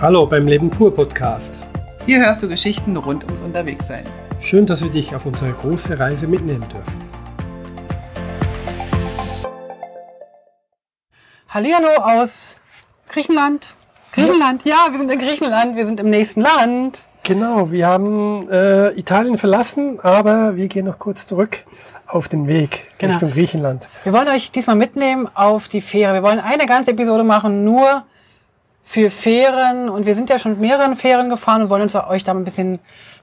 Hallo beim Leben pur Podcast. Hier hörst du Geschichten rund ums Unterwegssein. Schön, dass wir dich auf unsere große Reise mitnehmen dürfen. Hallihallo aus Griechenland. Griechenland, ja, wir sind in Griechenland, wir sind im nächsten Land. Genau, wir haben äh, Italien verlassen, aber wir gehen noch kurz zurück auf den Weg Genau. Richtung Griechenland. Wir wollen euch diesmal mitnehmen auf die Fähre. Wir wollen eine ganze Episode machen, nur für Fähren. Und wir sind ja schon mit mehreren Fähren gefahren und wollen uns euch da ein bisschen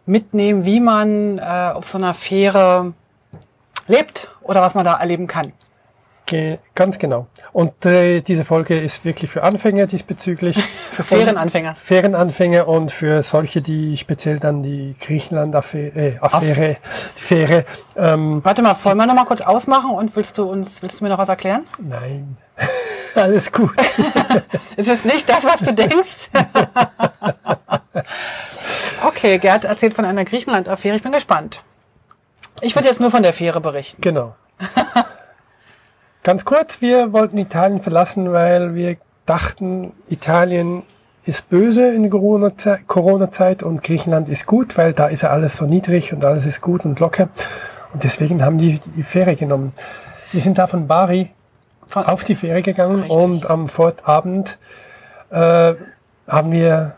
mitnehmen, wie man äh, auf so einer Fähre lebt oder was man da erleben kann. Ge ganz genau. Und äh, diese Folge ist wirklich für Anfänger diesbezüglich. Für Fährenanfänger. Fährenanfänger und für solche, die speziell dann die Griechenland-Affäre, äh, Affäre, die Fähre, ähm, Warte mal, wollen wir noch mal kurz ausmachen und willst du uns, willst du mir noch was erklären? nein, alles gut. Ist es nicht das, was du denkst? okay, Gerd erzählt von einer Griechenland-Affäre. Ich bin gespannt. Ich würde jetzt nur von der Fähre berichten. Genau. Ganz kurz, wir wollten Italien verlassen, weil wir dachten, Italien ist böse in der Corona-Ze- Corona-Zeit und Griechenland ist gut, weil da ist ja alles so niedrig und alles ist gut und locker. Und deswegen haben die die Fähre genommen. Wir sind da von Bari auf die Fähre gegangen Richtig. und am Vorabend äh, haben wir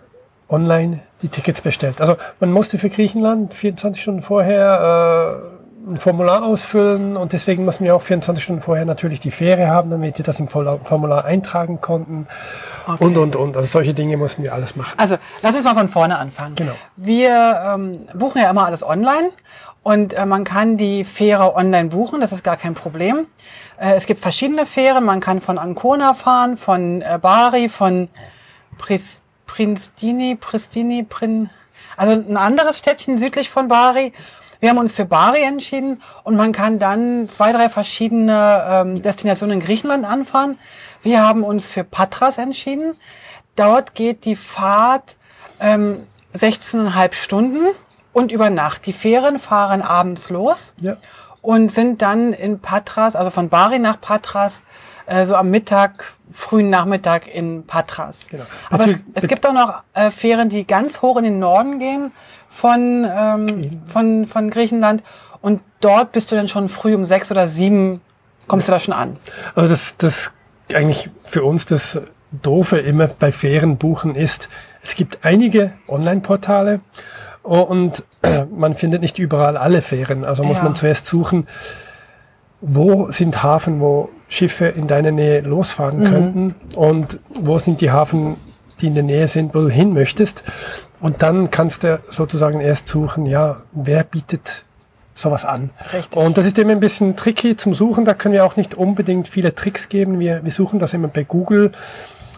online die Tickets bestellt. Also man musste für Griechenland 24 Stunden vorher äh, ein Formular ausfüllen und deswegen mussten wir auch 24 Stunden vorher natürlich die Fähre haben, damit wir das im Formular- Formular eintragen konnten Okay. und und und. Also solche Dinge mussten wir alles machen. Also, lass uns mal von vorne anfangen. Genau. Wir ähm, buchen ja immer alles online und äh, man kann die Fähre online buchen, das ist gar kein Problem. Äh, es gibt verschiedene Fähren, man kann von Ancona fahren, von äh, Bari, von Pris, Pristini, Pristini, Prin, also ein anderes Städtchen südlich von Bari. Wir haben uns für Bari entschieden und man kann dann zwei, drei verschiedene ähm, Destinationen in Griechenland anfahren. Wir haben uns für Patras entschieden. Dort geht die Fahrt ähm, 16,5 Stunden und über Nacht. Die Fähren fahren abends los Ja. und sind dann in Patras, also von Bari nach Patras, äh, so am Mittag, frühen Nachmittag in Patras. Genau. Aber es, es gibt auch noch äh, Fähren, die ganz hoch in den Norden gehen von, ähm, von, von Griechenland und dort bist du dann schon früh um sechs oder sieben kommst du da schon an. Also das, das eigentlich für uns das Doofe immer bei Fähren buchen ist, es gibt einige Online-Portale und äh, man findet nicht überall alle Fähren. Also muss Ja. man zuerst suchen, wo sind Hafen, wo Schiffe in deiner Nähe losfahren Mhm. könnten und wo sind die Hafen, die in der Nähe sind, wo du hin möchtest. Und dann kannst du sozusagen erst suchen, ja, wer bietet sowas an. Richtig. Und das ist immer ein bisschen tricky zum Suchen. Da können wir auch nicht unbedingt viele Tricks geben. Wir, wir suchen das immer bei Google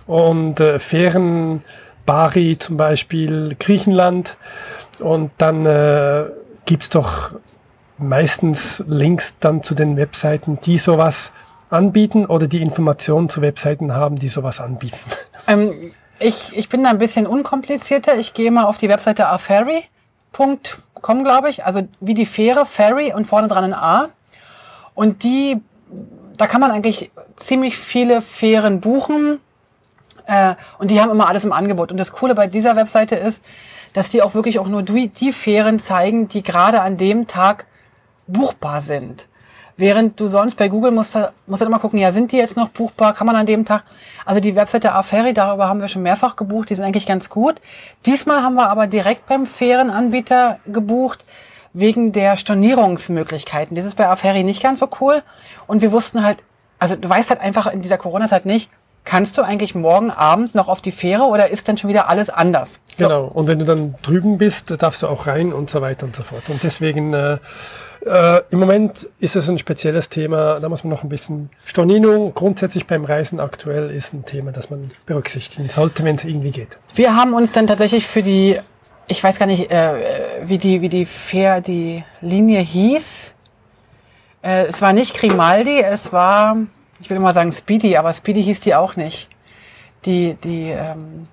und äh, Fähren, Bari zum Beispiel, Griechenland. Und dann äh, gibt's doch meistens Links dann zu den Webseiten, die sowas anbieten oder die Informationen zu Webseiten haben, die sowas anbieten. Ähm, ich, ich bin da ein bisschen unkomplizierter. Ich gehe mal auf die Webseite aferry.com, glaube ich. Also wie die Fähre, Ferry und vorne dran ein A. Und die, da kann man eigentlich ziemlich viele Fähren buchen. Äh, und die haben immer alles im Angebot. Und das Coole bei dieser Webseite ist, dass die auch wirklich auch nur die, die Fähren zeigen, die gerade an dem Tag buchbar sind. Während du sonst bei Google musst, musst du immer gucken, ja, sind die jetzt noch buchbar? Kann man an dem Tag? Also die Webseite Aferry, darüber haben wir schon mehrfach gebucht, die sind eigentlich ganz gut. Diesmal haben wir aber direkt beim Fährenanbieter gebucht, wegen der Stornierungsmöglichkeiten. Das ist bei Aferry nicht ganz so cool. Und wir wussten halt, also du weißt halt einfach in dieser Corona-Zeit nicht, kannst du eigentlich morgen Abend noch auf die Fähre oder ist dann schon wieder alles anders? So. Genau. Und wenn du dann drüben bist, darfst du auch rein und so weiter und so fort. Und deswegen äh, äh, im Moment ist es ein spezielles Thema. Da muss man noch ein bisschen Stornierung grundsätzlich beim Reisen aktuell ist ein Thema, das man berücksichtigen sollte, wenn es irgendwie geht. Wir haben uns dann tatsächlich für die, ich weiß gar nicht, äh, wie die, wie die Fähr, die Linie hieß. Äh, es war nicht Grimaldi, es war, ich will mal sagen Speedy, aber Speedy hieß die auch nicht. Die, die, ähm,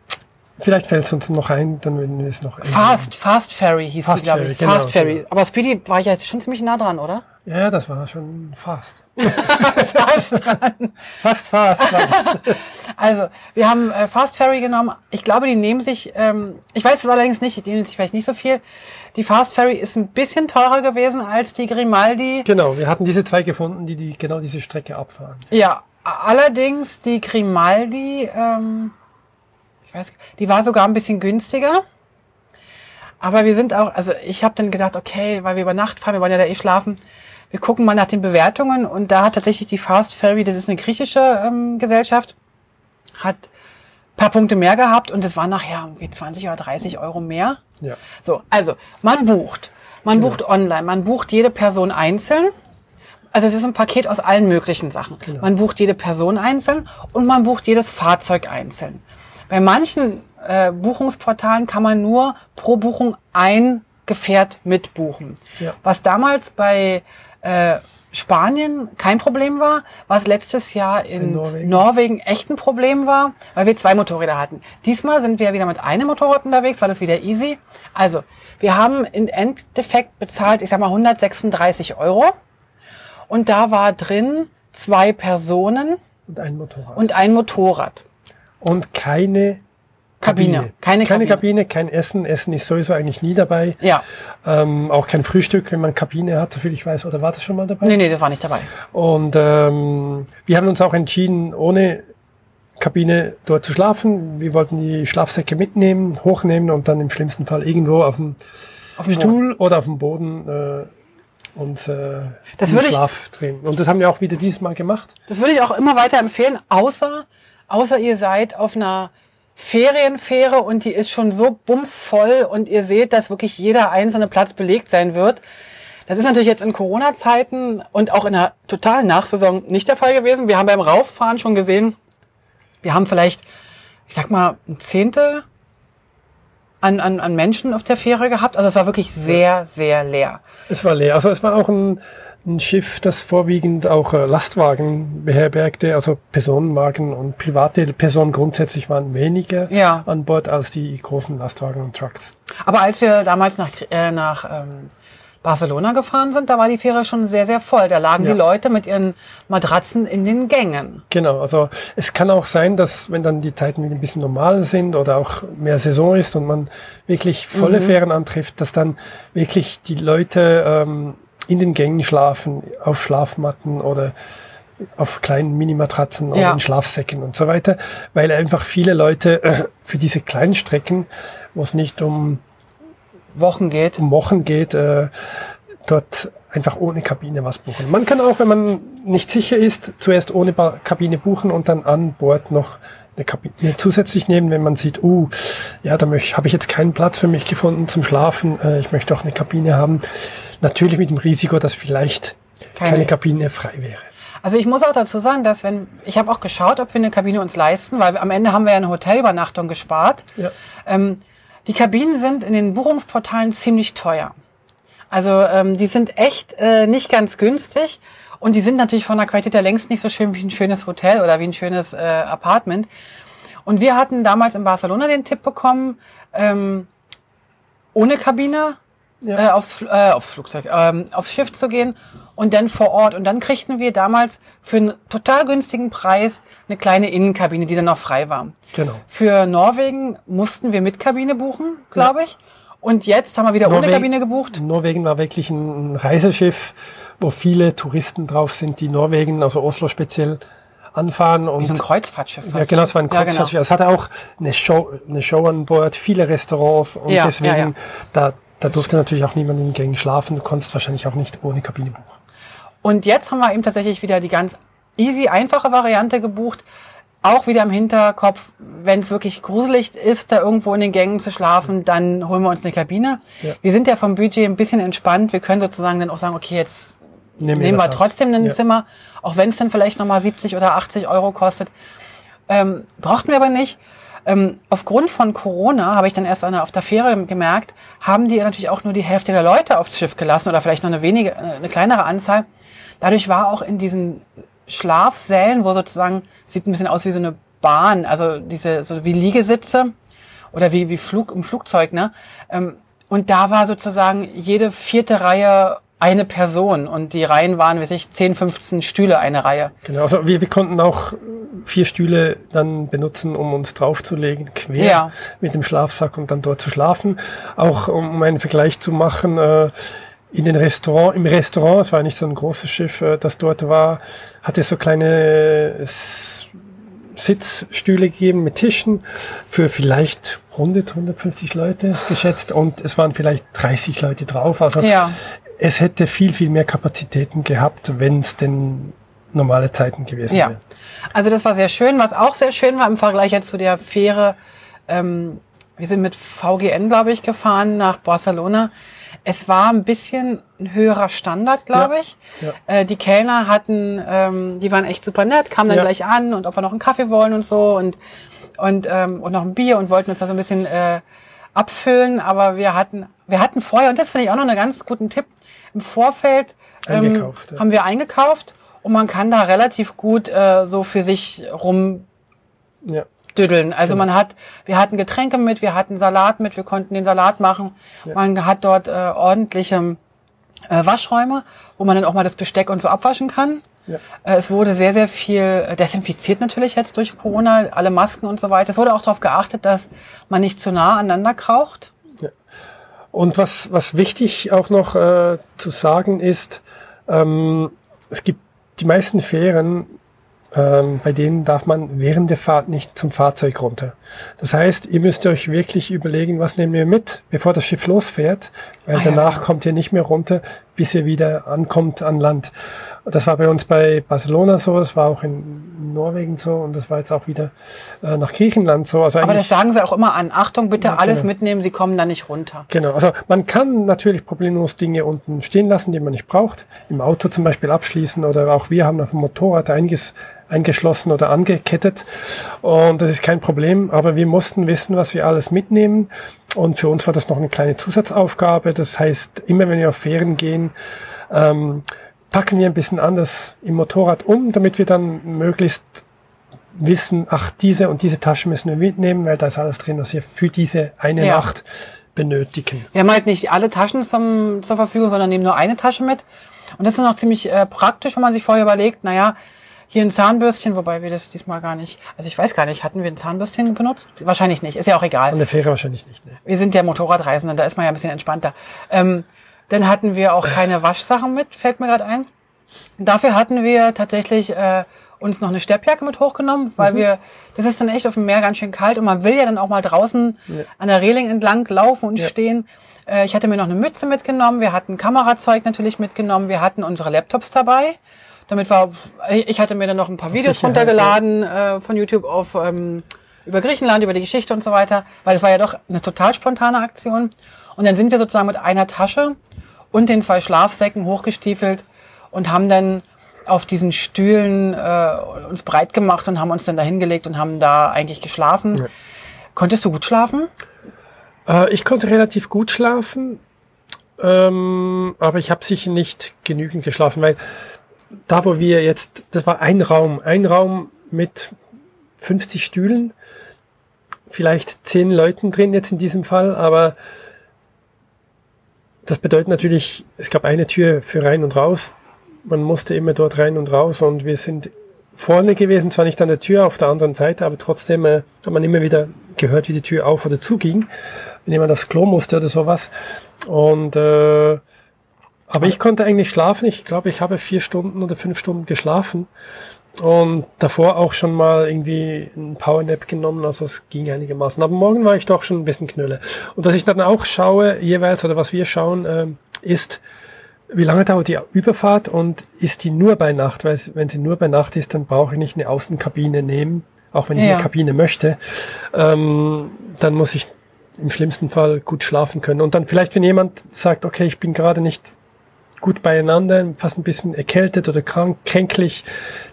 Vielleicht fällt es uns noch ein, dann werden wir es noch. Fast, Fast Ferry hieß Fast die, glaube Ferry, ich. genau, Fast Ferry. genau. Aber Speedy war ich jetzt schon ziemlich nah dran, oder? Ja, das war schon fast. Fast dran. Fast, fast. das. Also, wir haben äh, Fast Ferry genommen. Ich glaube, die nehmen sich, ähm, ich weiß es allerdings nicht, die nehmen sich vielleicht nicht so viel. Die Fast Ferry ist ein bisschen teurer gewesen als die Grimaldi. genau, wir hatten diese zwei gefunden, die, die genau diese Strecke abfahren. Ja, allerdings die Grimaldi, ähm, ich weiß, die war sogar ein bisschen günstiger. Aber wir sind auch, also ich habe dann gedacht, okay, weil wir über Nacht fahren, wir wollen ja da eh schlafen, wir gucken mal nach den Bewertungen und da hat tatsächlich die Fast Ferry, das ist eine griechische ähm, Gesellschaft, hat paar Punkte mehr gehabt und es waren nachher irgendwie 20 oder 30 Euro mehr. Ja. So, also man bucht. Man bucht online, man bucht jede Person einzeln. Also es ist ein Paket aus allen möglichen Sachen. Man bucht jede Person einzeln und man bucht jedes Fahrzeug einzeln. Bei manchen äh, Buchungsportalen kann man nur pro Buchung ein Gefährt mitbuchen. Ja. Was damals bei äh, Spanien kein Problem war, was letztes Jahr in, In Norwegen. Norwegen. echt ein Problem war, weil wir zwei Motorräder hatten. Diesmal sind wir wieder mit einem Motorrad unterwegs, war das wieder easy. Also, wir haben im Endeffekt bezahlt, ich sag mal 136 Euro. Und da war drin zwei Personen Und ein Motorrad. und ein Motorrad. Und keine Kabine. Kabine. Keine Keine Kabine. Kabine, kein Essen. Essen ist sowieso eigentlich nie dabei. Ja. Ähm, auch kein Frühstück, wenn man Kabine hat, soviel ich weiß. Oder war das schon mal dabei? Nee, nee, das war nicht dabei. Und ähm, wir haben uns auch entschieden, ohne Kabine dort zu schlafen. Wir wollten die Schlafsäcke mitnehmen, hochnehmen und dann im schlimmsten Fall irgendwo auf dem Auf dem Stuhl oder auf dem Boden äh, uns äh, Das würde ich- Schlaf drehen. Und das haben wir auch wieder dieses Mal gemacht. Das würde ich auch immer weiter empfehlen, außer, außer ihr seid auf einer Ferienfähre und die ist schon so bumsvoll und ihr seht, dass wirklich jeder einzelne Platz belegt sein wird. Das ist natürlich jetzt in Corona-Zeiten und auch in der totalen Nachsaison nicht der Fall gewesen. Wir haben beim Rauffahren schon gesehen, wir haben vielleicht, ich sag mal, ein Zehntel an, an, an Menschen auf der Fähre gehabt. Also es war wirklich sehr, sehr leer. Es war leer. Also es war auch ein, ein Schiff, das vorwiegend auch äh, Lastwagen beherbergte, also Personenwagen und private Personen grundsätzlich waren weniger Ja. an Bord als die großen Lastwagen und Trucks. Aber als wir damals nach, äh, nach ähm, Barcelona gefahren sind, da war die Fähre schon sehr, sehr voll. Da lagen Ja. die Leute mit ihren Matratzen in den Gängen. Genau, also es kann auch sein, dass wenn dann die Zeiten wieder ein bisschen normal sind oder auch mehr Saison ist und man wirklich volle Mhm. Fähren antrifft, dass dann wirklich die Leute ähm, in den Gängen schlafen, auf Schlafmatten oder auf kleinen Minimatratzen oder Ja. in Schlafsäcken und so weiter, weil einfach viele Leute äh, für diese kleinen Strecken, wo es nicht um, Wochen geht. um Wochen geht, äh, dort einfach ohne Kabine was buchen. Man kann auch, wenn man nicht sicher ist, zuerst ohne Kabine buchen und dann an Bord noch eine Kabine zusätzlich nehmen, wenn man sieht, uh, ja, da habe ich jetzt keinen Platz für mich gefunden zum Schlafen, äh, ich möchte auch eine Kabine haben. Natürlich mit dem Risiko, dass vielleicht keine, Keine. Kabine frei wäre. Also ich muss auch dazu sagen, dass wenn, ich habe auch geschaut, ob wir eine Kabine uns leisten, weil am Ende haben wir ja eine Hotelübernachtung gespart. Ja. Ähm, die Kabinen sind in den Buchungsportalen ziemlich teuer. Also ähm, die sind echt äh, nicht ganz günstig und die sind natürlich von der Qualität her längst nicht so schön wie ein schönes Hotel oder wie ein schönes äh, Apartment. Und wir hatten damals in Barcelona den Tipp bekommen, ähm, ohne Kabine Ja. äh, aufs, äh, aufs Flugzeug, ähm, aufs Schiff zu gehen und dann vor Ort. Und dann kriegten wir damals für einen total günstigen Preis eine kleine Innenkabine, die dann noch frei war. Genau. Für Norwegen mussten wir mit Kabine buchen, glaube ich. Und jetzt haben wir wieder ohne Norwegen- Kabine gebucht. Norwegen war wirklich ein Reiseschiff, wo viele Touristen drauf sind, die Norwegen, also Oslo speziell, anfahren. Und Wie so ein Kreuzfahrtschiff. Ja, genau, es war ein Ja, Kreuzfahrtschiff. genau. Es hatte auch eine Show, eine Show an Bord, viele Restaurants und Ja, deswegen, ja, ja. da, da durfte natürlich auch niemand in den Gängen schlafen. Du konntest wahrscheinlich auch nicht ohne Kabine buchen. Und jetzt haben wir eben tatsächlich wieder die ganz easy, einfache Variante gebucht. Auch wieder im Hinterkopf, wenn es wirklich gruselig ist, da irgendwo in den Gängen zu schlafen, dann holen wir uns eine Kabine. Ja. Wir sind ja vom Budget ein bisschen entspannt. Wir können sozusagen dann auch sagen, okay, jetzt Nehmen nehmen wir auf. trotzdem ein Ja. Zimmer, auch wenn es dann vielleicht nochmal 70 oder 80 Euro kostet. Ähm, brauchten wir aber nicht. Ähm, aufgrund von Corona habe ich dann erst auf der Fähre gemerkt, haben die natürlich auch nur die Hälfte der Leute aufs Schiff gelassen oder vielleicht noch eine wenige, äh, eine kleinere Anzahl. Dadurch war auch in diesen Schlafsälen, wo sozusagen sieht ein bisschen aus wie so eine Bahn, also diese so wie Liegesitze oder wie wie Flug im Flugzeug, ne? Ähm, und da war sozusagen jede vierte Reihe eine Person und die Reihen waren, wie sich 10, 15 Stühle eine Reihe. Genau, also wir, wir konnten auch vier Stühle dann benutzen, um uns draufzulegen, quer Ja. mit dem Schlafsack und dann dort zu schlafen. Auch um einen Vergleich zu machen, äh, in den Restaurant, im Restaurant, es war nicht so ein großes Schiff, äh, das dort war, hat es so kleine S- Sitzstühle gegeben mit Tischen für vielleicht 100, 150 Leute geschätzt und es waren vielleicht 30 Leute drauf. Also Ja. es hätte viel, viel mehr Kapazitäten gehabt, wenn es denn normale Zeiten gewesen Ja. wären. Also das war sehr schön. Was auch sehr schön war im Vergleich jetzt zu der Fähre, ähm, wir sind mit VGN, glaube ich, gefahren nach Barcelona. Es war ein bisschen ein höherer Standard, glaube Ja. ich. Ja. Äh, die Kellner hatten, ähm, die waren echt super nett, kamen dann Ja. gleich an und ob wir noch einen Kaffee wollen und so und und ähm, und noch ein Bier und wollten uns da so ein bisschen äh, abfüllen. Aber wir hatten wir hatten vorher und das finde ich auch noch einen ganz guten Tipp im Vorfeld ähm, haben wir eingekauft und man kann da relativ gut äh, so für sich rum Ja. Düddeln. Also man hat, wir hatten Getränke mit, wir hatten Salat mit, wir konnten den Salat machen. Man hat dort äh, ordentliche äh, Waschräume, wo man dann auch mal das Besteck und so abwaschen kann. Ja. Äh, es wurde sehr, sehr viel äh, desinfiziert natürlich jetzt durch Corona, alle Masken und so weiter. Es wurde auch darauf geachtet, dass man nicht zu nah aneinander kraucht. Und was, was wichtig auch noch äh, zu sagen ist, ähm, es gibt die meisten Fähren, ähm, bei denen darf man während der Fahrt nicht zum Fahrzeug runter. Das heißt, ihr müsst euch wirklich überlegen, was nehmen wir mit, bevor das Schiff losfährt, weil Ah, ja, danach klar. kommt ihr nicht mehr runter, bis ihr wieder ankommt an Land. Das war bei uns bei Barcelona so, das war auch in Norwegen so und das war jetzt auch wieder äh, nach Griechenland so. Also Aber das sagen sie auch immer an. Achtung, bitte Ja, alles genau. mitnehmen, sie kommen da nicht runter. Genau, also man kann natürlich problemlos Dinge unten stehen lassen, die man nicht braucht. Im Auto zum Beispiel abschließen oder auch wir haben auf dem Motorrad einiges eingeschlossen oder angekettet und das ist kein Problem, aber wir mussten wissen, was wir alles mitnehmen und für uns war das noch eine kleine Zusatzaufgabe. Das heißt, immer wenn wir auf Fähren gehen, ähm, packen wir ein bisschen anders im Motorrad um, damit wir dann möglichst wissen, ach, diese und diese Tasche müssen wir mitnehmen, weil da ist alles drin, was wir für diese eine Ja. Nacht benötigen. Wir haben halt nicht alle Taschen zum, zur Verfügung, sondern nehmen nur eine Tasche mit. Und das ist noch ziemlich äh, praktisch, wenn man sich vorher überlegt, naja, hier ein Zahnbürstchen, wobei wir das diesmal gar nicht, also ich weiß gar nicht, hatten wir ein Zahnbürstchen benutzt? Wahrscheinlich nicht, ist ja auch egal. An der Fähre wahrscheinlich nicht. Ne? Wir sind ja Motorradreisende, da ist man ja ein bisschen entspannter. Ähm, dann hatten wir auch keine Waschsachen mit, fällt mir gerade ein. Dafür hatten wir tatsächlich äh, uns noch eine Steppjacke mit hochgenommen, weil wir, das ist dann echt auf dem Meer ganz schön kalt und man will ja dann auch mal draußen an der Reling entlang laufen und Ja. stehen. Äh, ich hatte mir noch eine Mütze mitgenommen, wir hatten Kamerazeug natürlich mitgenommen, wir hatten unsere Laptops dabei. Damit war, ich hatte mir dann noch ein paar Videos runtergeladen äh, von YouTube auf ähm, über Griechenland, über die Geschichte und so weiter, weil es war ja doch eine total spontane Aktion. Und dann sind wir sozusagen mit einer Tasche und den zwei Schlafsäcken hochgestiefelt und haben dann auf diesen Stühlen äh, uns breit gemacht und haben uns dann da hingelegt und haben da eigentlich geschlafen. Ja. Konntest du gut schlafen? Äh, ich konnte relativ gut schlafen, ähm, aber ich habe sicher nicht genügend geschlafen, weil da, wo wir jetzt, das war ein Raum, ein Raum mit 50 Stühlen, vielleicht 10 Leuten drin jetzt in diesem Fall, aber das bedeutet natürlich, es gab eine Tür für rein und raus. Man musste immer dort rein und raus und wir sind vorne gewesen, zwar nicht an der Tür auf der anderen Seite, aber trotzdem äh, hat man immer wieder gehört, wie die Tür auf oder zuging, wenn jemand aufs Klo musste oder sowas. Und äh, aber ich konnte eigentlich schlafen. Ich glaube, ich habe vier Stunden oder fünf Stunden geschlafen und davor auch schon mal irgendwie einen Powernap genommen, also es ging einigermaßen. Aber morgen war ich doch schon ein bisschen knülle. Und was ich dann auch schaue, jeweils, oder was wir schauen, ähm, ist, wie lange dauert die Überfahrt und ist die nur bei Nacht? Weil wenn sie nur bei Nacht ist, dann brauche ich nicht eine Außenkabine nehmen, auch wenn ich Ja. eine Kabine möchte. Ähm, dann muss ich im schlimmsten Fall gut schlafen können. Und dann vielleicht, wenn jemand sagt, okay, ich bin gerade nicht gut beieinander, fast ein bisschen erkältet oder krank, kränklich,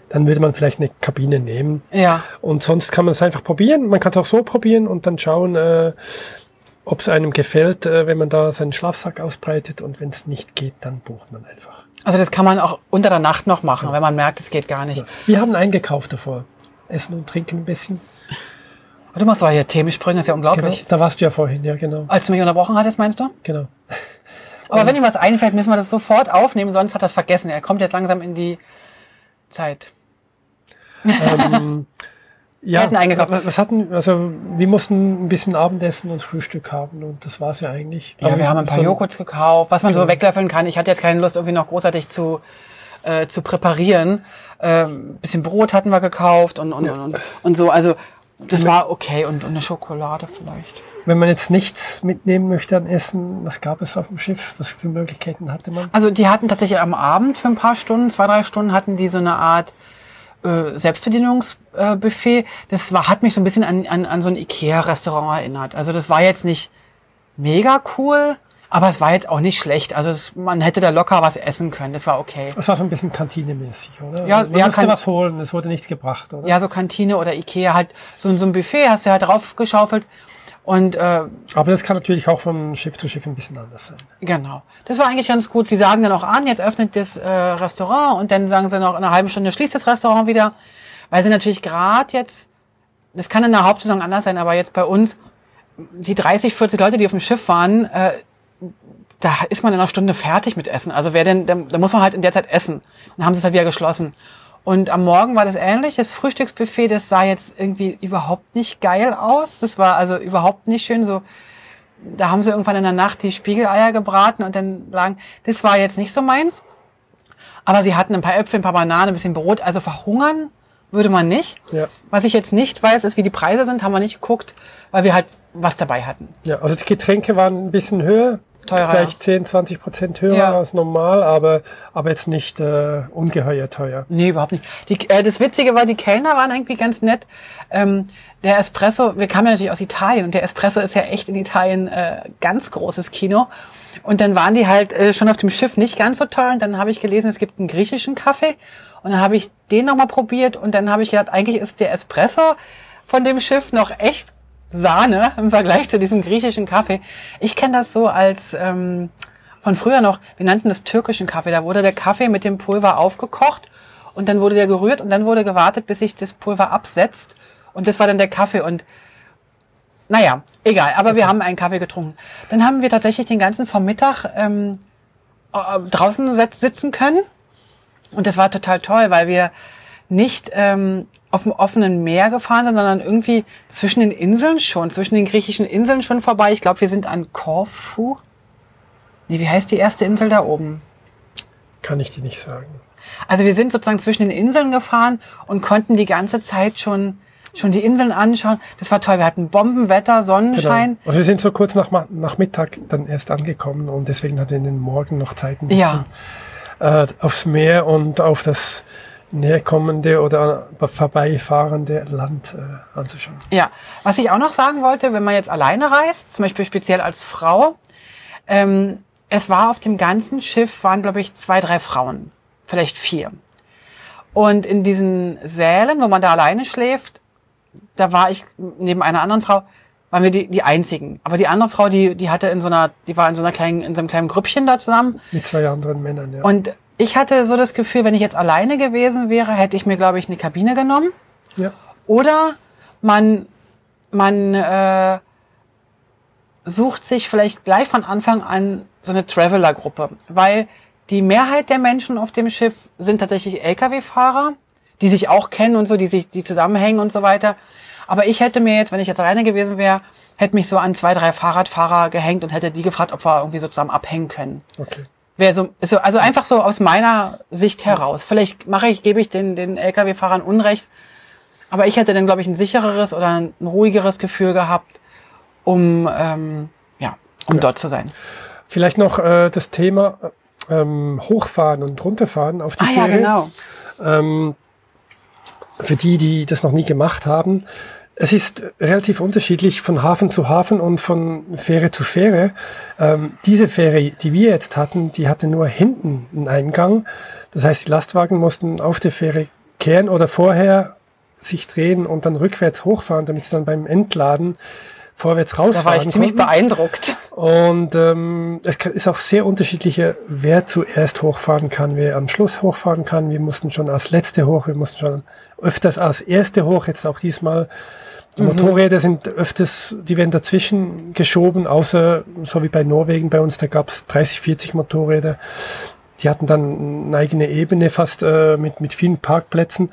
dann würde man vielleicht eine Kabine nehmen. Ja. Und sonst kann man es einfach probieren. Man kann es auch so probieren und dann schauen, äh, ob es einem gefällt, äh, wenn man da seinen Schlafsack ausbreitet. Und wenn es nicht geht, dann bucht man einfach. Also das kann man auch unter der Nacht noch machen, wenn man merkt, es geht gar nicht. Wir haben eingekauft davor. Essen und trinken ein bisschen. Du machst aber hier Themensprünge, ist ja Genau. unglaublich. Da warst du ja vorhin, ja genau. Als du mich unterbrochen hattest, meinst du? Genau. Aber wenn ihm was einfällt, müssen wir das sofort aufnehmen, sonst hat er es vergessen. Er kommt jetzt langsam in die Zeit. Ähm, ja, hätten eingekauft. was hatten, also wir mussten ein bisschen Abendessen und Frühstück haben und das war's ja eigentlich. Ja, wir haben ein paar so Joghurts gekauft, was man so Ja. weglöffeln kann. Ich hatte jetzt keine Lust, irgendwie noch großartig zu, äh, zu präparieren. Ähm, bisschen Brot hatten wir gekauft und, und, und, und, und so. Also das war okay und, und eine Schokolade vielleicht. Wenn man jetzt nichts mitnehmen möchte an Essen, was gab es auf dem Schiff? Was für Möglichkeiten hatte man? Also die hatten tatsächlich am Abend für ein paar Stunden, zwei, drei Stunden, hatten die so eine Art äh, Selbstbedienungsbuffet. Äh, das war, hat mich so ein bisschen an, an, an so ein Ikea-Restaurant erinnert. Also das war jetzt nicht mega cool, aber es war jetzt auch nicht schlecht. Also es, man hätte da locker was essen können. Das war okay. Es war so ein bisschen kantinemäßig, oder? Ja, Also man ja, musste was holen, es wurde nichts gebracht, oder? Ja, so Kantine oder Ikea, halt so, so ein Buffet hast du halt draufgeschaufelt. Und äh, Aber das kann natürlich auch von Schiff zu Schiff ein bisschen anders sein. genau, das war eigentlich ganz gut. Sie sagen dann auch an, jetzt öffnet das äh, Restaurant und dann sagen sie noch, in einer halben Stunde schließt das Restaurant wieder. Weil sie natürlich gerade jetzt, das kann in der Hauptsaison anders sein, aber jetzt bei uns, die 30, 40 Leute, die auf dem Schiff waren, äh, da ist man in einer Stunde fertig mit Essen. Also wer denn, da, da muss man halt in der Zeit essen. Und dann haben sie es halt wieder geschlossen. Und am Morgen war das ähnlich. Das Frühstücksbuffet, das sah jetzt irgendwie überhaupt nicht geil aus. Das war also überhaupt nicht schön. So, da haben sie irgendwann in der Nacht die Spiegeleier gebraten und dann lagen, das war jetzt nicht so meins. Aber sie hatten ein paar Äpfel, ein paar Bananen, ein bisschen Brot. Also verhungern würde man nicht. Ja. Was ich jetzt nicht weiß, ist, wie die Preise sind, haben wir nicht geguckt, weil wir halt was dabei hatten. Ja, also die Getränke waren ein bisschen höher. Teurer, Vielleicht 10, 20 Prozent höher Ja. als normal, aber, aber jetzt nicht äh, ungeheuer teuer. Nee, überhaupt nicht. Die, äh, das Witzige war, die Kellner waren irgendwie ganz nett. Ähm, der Espresso, wir kamen ja natürlich aus Italien und der Espresso ist ja echt in Italien äh, ganz großes Kino. Und dann waren die halt äh, schon auf dem Schiff nicht ganz so toll. Und dann habe ich gelesen, es gibt einen griechischen Kaffee. Und dann habe ich den nochmal probiert und dann habe ich gedacht, eigentlich ist der Espresso von dem Schiff noch echt Sahne im Vergleich zu diesem griechischen Kaffee. Ich kenne das so als ähm, von früher noch, wir nannten das türkischen Kaffee. Da wurde der Kaffee mit dem Pulver aufgekocht und dann wurde der gerührt und dann wurde gewartet, bis sich das Pulver absetzt. Und das war dann der Kaffee. Und naja, egal, aber wir haben einen Kaffee getrunken. Dann haben wir tatsächlich den ganzen Vormittag ähm, äh, draußen sitzen können. Und das war total toll, weil wir nicht ähm, auf dem offenen Meer gefahren sind, sondern irgendwie zwischen den Inseln schon, zwischen den griechischen Inseln schon vorbei. Ich glaube, wir sind an Korfu. Nee, wie heißt die erste Insel da oben? Kann ich dir nicht sagen. Also wir sind sozusagen zwischen den Inseln gefahren und konnten die ganze Zeit schon schon die Inseln anschauen. Das war toll. Wir hatten Bombenwetter, Sonnenschein. Genau. Also wir sind so kurz nach, nach Mittag dann erst angekommen und deswegen hatten wir in den Morgen noch Zeit, ein bisschen Ja. Äh, aufs Meer und auf das näherkommende oder vorbeifahrende Land äh, anzuschauen. Ja, was ich auch noch sagen wollte, wenn man jetzt alleine reist, zum Beispiel speziell als Frau, ähm, es war auf dem ganzen Schiff, waren glaube ich zwei, drei Frauen, vielleicht vier. Und in diesen Sälen, wo man da alleine schläft, da war ich neben einer anderen Frau, waren wir die, die einzigen. Aber die andere Frau, die, die hatte in so einer, die war in so einer kleinen, in so einem kleinen Grüppchen da zusammen. Mit zwei anderen Männern, ja. Und ich hatte so das Gefühl, wenn ich jetzt alleine gewesen wäre, hätte ich mir, glaube ich, eine Kabine genommen. ja. Oder man, man äh, sucht sich vielleicht gleich von Anfang an so eine Traveler-Gruppe, weil die Mehrheit der Menschen auf dem Schiff sind tatsächlich Lkw-Fahrer, die sich auch kennen und so, die sich, die zusammenhängen und so weiter. Aber ich hätte mir jetzt, wenn ich jetzt alleine gewesen wäre, hätte mich so an zwei, drei Fahrradfahrer gehängt und hätte die gefragt, ob wir irgendwie so zusammen abhängen können. Okay. Wäre so, so, also einfach so aus meiner Sicht heraus. Vielleicht mache ich, gebe ich den, den Lkw-Fahrern Unrecht, aber ich hätte dann, glaube ich, ein sichereres oder ein ruhigeres Gefühl gehabt, um, ähm, ja, um dort zu sein. Vielleicht noch äh, das Thema ähm, Hochfahren und runterfahren auf die Ah ja, Fähre. genau. Ähm, für die, die das noch nie gemacht haben, es ist relativ unterschiedlich von Hafen zu Hafen und von Fähre zu Fähre. Ähm, diese Fähre, die wir jetzt hatten, die hatte nur hinten einen Eingang. Das heißt, die Lastwagen mussten auf der Fähre kehren oder vorher sich drehen und dann rückwärts hochfahren, damit sie dann beim Entladen vorwärts Da rausfahren war ich ziemlich konnten. beeindruckt. Und ähm, es ist auch sehr unterschiedliche, wer zuerst hochfahren kann, wer am Schluss hochfahren kann. Wir mussten schon als Letzte hoch, wir mussten schon öfters als Erste hoch, jetzt auch diesmal. Die Motorräder sind öfters, die werden dazwischen geschoben, außer so wie bei Norwegen bei uns, da gab es 30, 40 Motorräder. Die hatten dann eine eigene Ebene fast äh, mit, mit vielen Parkplätzen.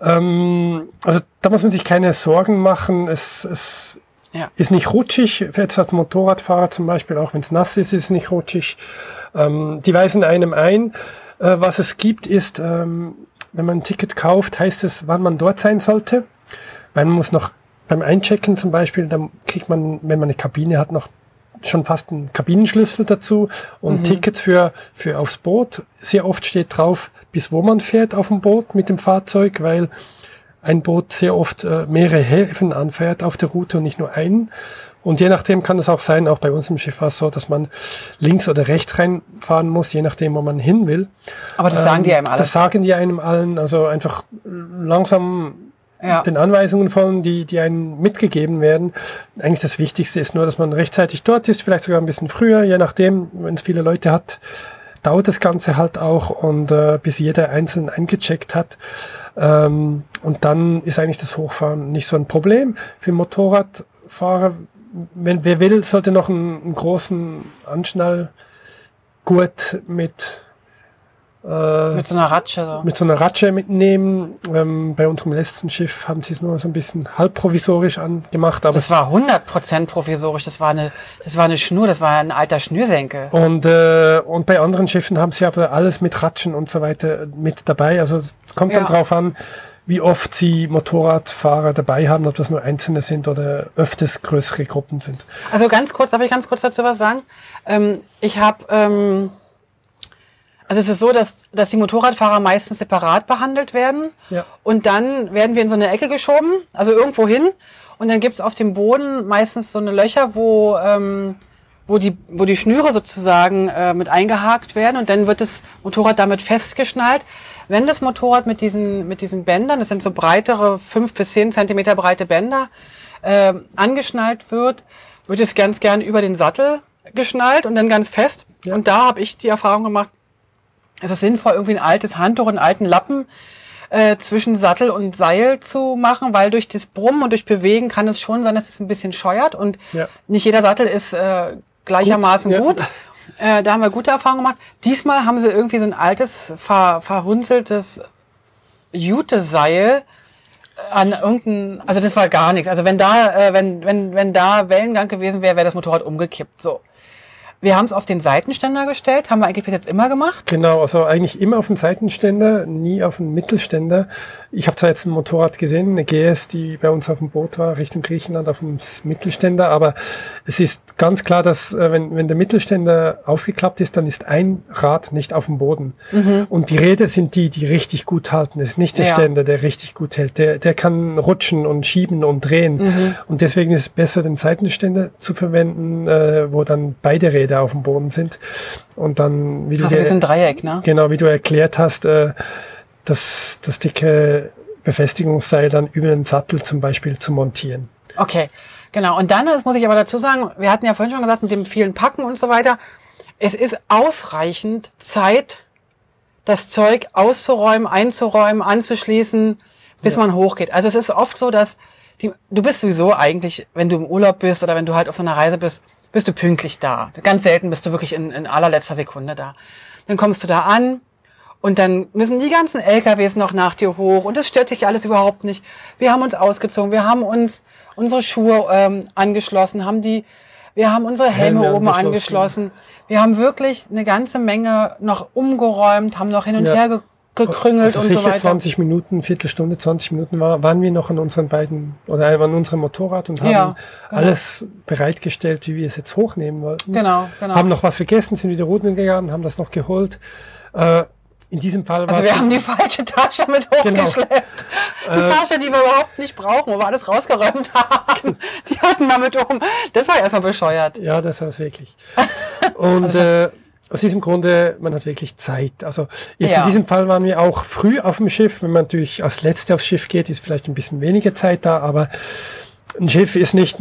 Ähm, also da muss man sich keine Sorgen machen. Es, es Ja. ist nicht rutschig, für als Motorradfahrer zum Beispiel, auch wenn es nass ist, ist es nicht rutschig. Ähm, die weisen einem ein. Äh, was es gibt, ist, ähm, wenn man ein Ticket kauft, heißt es, wann man dort sein sollte. Weil man muss noch beim Einchecken zum Beispiel, dann kriegt man, wenn man eine Kabine hat, noch schon fast einen Kabinenschlüssel dazu und Tickets für, für aufs Boot. Sehr oft steht drauf, bis wo man fährt auf dem Boot mit dem Fahrzeug, weil ein Boot sehr oft äh, mehrere Häfen anfährt auf der Route und nicht nur einen. Und je nachdem kann es auch sein, auch bei uns im Schiff war es so, dass man links oder rechts reinfahren muss, je nachdem, wo man hin will. Aber das sagen die Ähm, einem alles. Das sagen die einem allen, also einfach langsam Ja. den Anweisungen folgen, die, die einem mitgegeben werden. Eigentlich das Wichtigste ist nur, dass man rechtzeitig dort ist, vielleicht sogar ein bisschen früher, je nachdem, wenn es viele Leute hat, dauert das Ganze halt auch und äh, bis jeder einzeln eingecheckt hat. Ähm, und dann ist eigentlich das Hochfahren nicht so ein Problem. Für Motorradfahrer, wenn wer will, sollte noch einen, einen großen Anschnallgurt mit äh, Mit so einer Ratsche. So. mit so einer Ratsche mitnehmen. Ähm, bei unserem letzten Schiff haben sie es nur so ein bisschen halb provisorisch angemacht, aber Das war 100% provisorisch. Das war eine, das war eine Schnur, das war ein alter Schnürsenkel. und, äh, und bei anderen Schiffen haben sie aber alles mit Ratschen und so weiter mit dabei. Also es kommt dann Ja. drauf an, wie oft sie Motorradfahrer dabei haben, ob das nur Einzelne sind oder öfters größere Gruppen sind. Also ganz kurz, darf ich ganz kurz dazu was sagen? Ähm, ich habe, ähm, also es ist so, dass, dass die Motorradfahrer meistens separat behandelt werden Ja. und dann werden wir in so eine Ecke geschoben, also irgendwo hin und dann gibt's auf dem Boden meistens so eine Löcher, wo, ähm, wo, die, wo die Schnüre sozusagen äh, mit eingehakt werden und dann wird das Motorrad damit festgeschnallt. Wenn das Motorrad mit diesen, mit diesen Bändern, das sind so breitere, fünf bis zehn Zentimeter breite Bänder, äh, angeschnallt wird, wird es ganz gern über den Sattel geschnallt und dann ganz fest. Ja. Und da habe ich die Erfahrung gemacht, es ist sinnvoll, irgendwie ein altes Handtuch, einen alten Lappen äh, zwischen Sattel und Seil zu machen, weil durch das Brummen und durch Bewegen kann es schon sein, dass es ein bisschen scheuert und Ja. nicht jeder Sattel ist äh, gleichermaßen Gut, gut. ja. Äh, da haben wir gute Erfahrungen gemacht. Diesmal haben sie irgendwie so ein altes, ver, verhunzeltes Jute-Seil an irgendein, also das war gar nichts. Also wenn da, äh, wenn, wenn, wenn da Wellengang gewesen wäre, wäre das Motorrad umgekippt. So. Wir haben es auf den Seitenständer gestellt, haben wir eigentlich bis jetzt immer gemacht. Genau, also eigentlich immer auf den Seitenständer, nie auf den Mittelständer. Ich habe zwar jetzt ein Motorrad gesehen, eine GS, die bei uns auf dem Boot war, Richtung Griechenland auf dem Mittelständer, aber es ist ganz klar, dass äh, wenn, wenn der Mittelständer ausgeklappt ist, dann ist ein Rad nicht auf dem Boden. Und die Räder sind die, die richtig gut halten. Es ist nicht der Ja. Ständer, der richtig gut hält. Der, der kann rutschen und schieben und drehen. Und deswegen ist es besser, den Seitenständer zu verwenden, äh, wo dann beide Räder auf dem Boden sind. Und dann, wie du Also dir- sind Dreieck, ne? Genau, wie du erklärt hast, äh, das, das dicke Befestigungsseil dann über den Sattel zum Beispiel zu montieren. Okay, genau. Und dann, das muss ich aber dazu sagen, wir hatten ja vorhin schon gesagt, mit dem vielen Packen und so weiter, es ist ausreichend Zeit, das Zeug auszuräumen, einzuräumen, anzuschließen, bis man hochgeht. Also es ist oft so, dass die, du bist sowieso eigentlich, wenn du im Urlaub bist oder wenn du halt auf so einer Reise bist, bist du pünktlich da. Ganz selten bist du wirklich in, in allerletzter Sekunde da. Dann kommst du da an, und dann müssen die ganzen LKWs noch nach dir hoch und das stört dich alles überhaupt nicht. Wir haben uns ausgezogen, wir haben uns unsere Schuhe ähm, angeschlossen, haben die, wir haben unsere Helme, Helme oben angeschlossen. angeschlossen. Wir haben wirklich eine ganze Menge noch umgeräumt, haben noch hin und Ja. her ge gekrüngelt Also und so weiter. 20 Minuten, Viertelstunde, 20 Minuten war, waren wir noch an unseren beiden oder an unserem Motorrad und haben Ja, genau. alles bereitgestellt, wie wir es jetzt hochnehmen wollten. Genau, genau. Haben noch was vergessen, sind wieder Routen gegangen, haben das noch geholt. Äh, in diesem Fall war also wir haben die falsche Tasche mit Genau. hochgeschleppt. Die Äh. Tasche, die wir überhaupt nicht brauchen, wo wir alles rausgeräumt haben. Die hatten damit um. Das war erstmal bescheuert. Ja, das war es wirklich. Und Also äh, aus diesem Grunde, man hat wirklich Zeit. Also jetzt Ja. in diesem Fall waren wir auch früh auf dem Schiff. Wenn man natürlich als Letzte aufs Schiff geht, ist vielleicht ein bisschen weniger Zeit da, aber ein Schiff ist nicht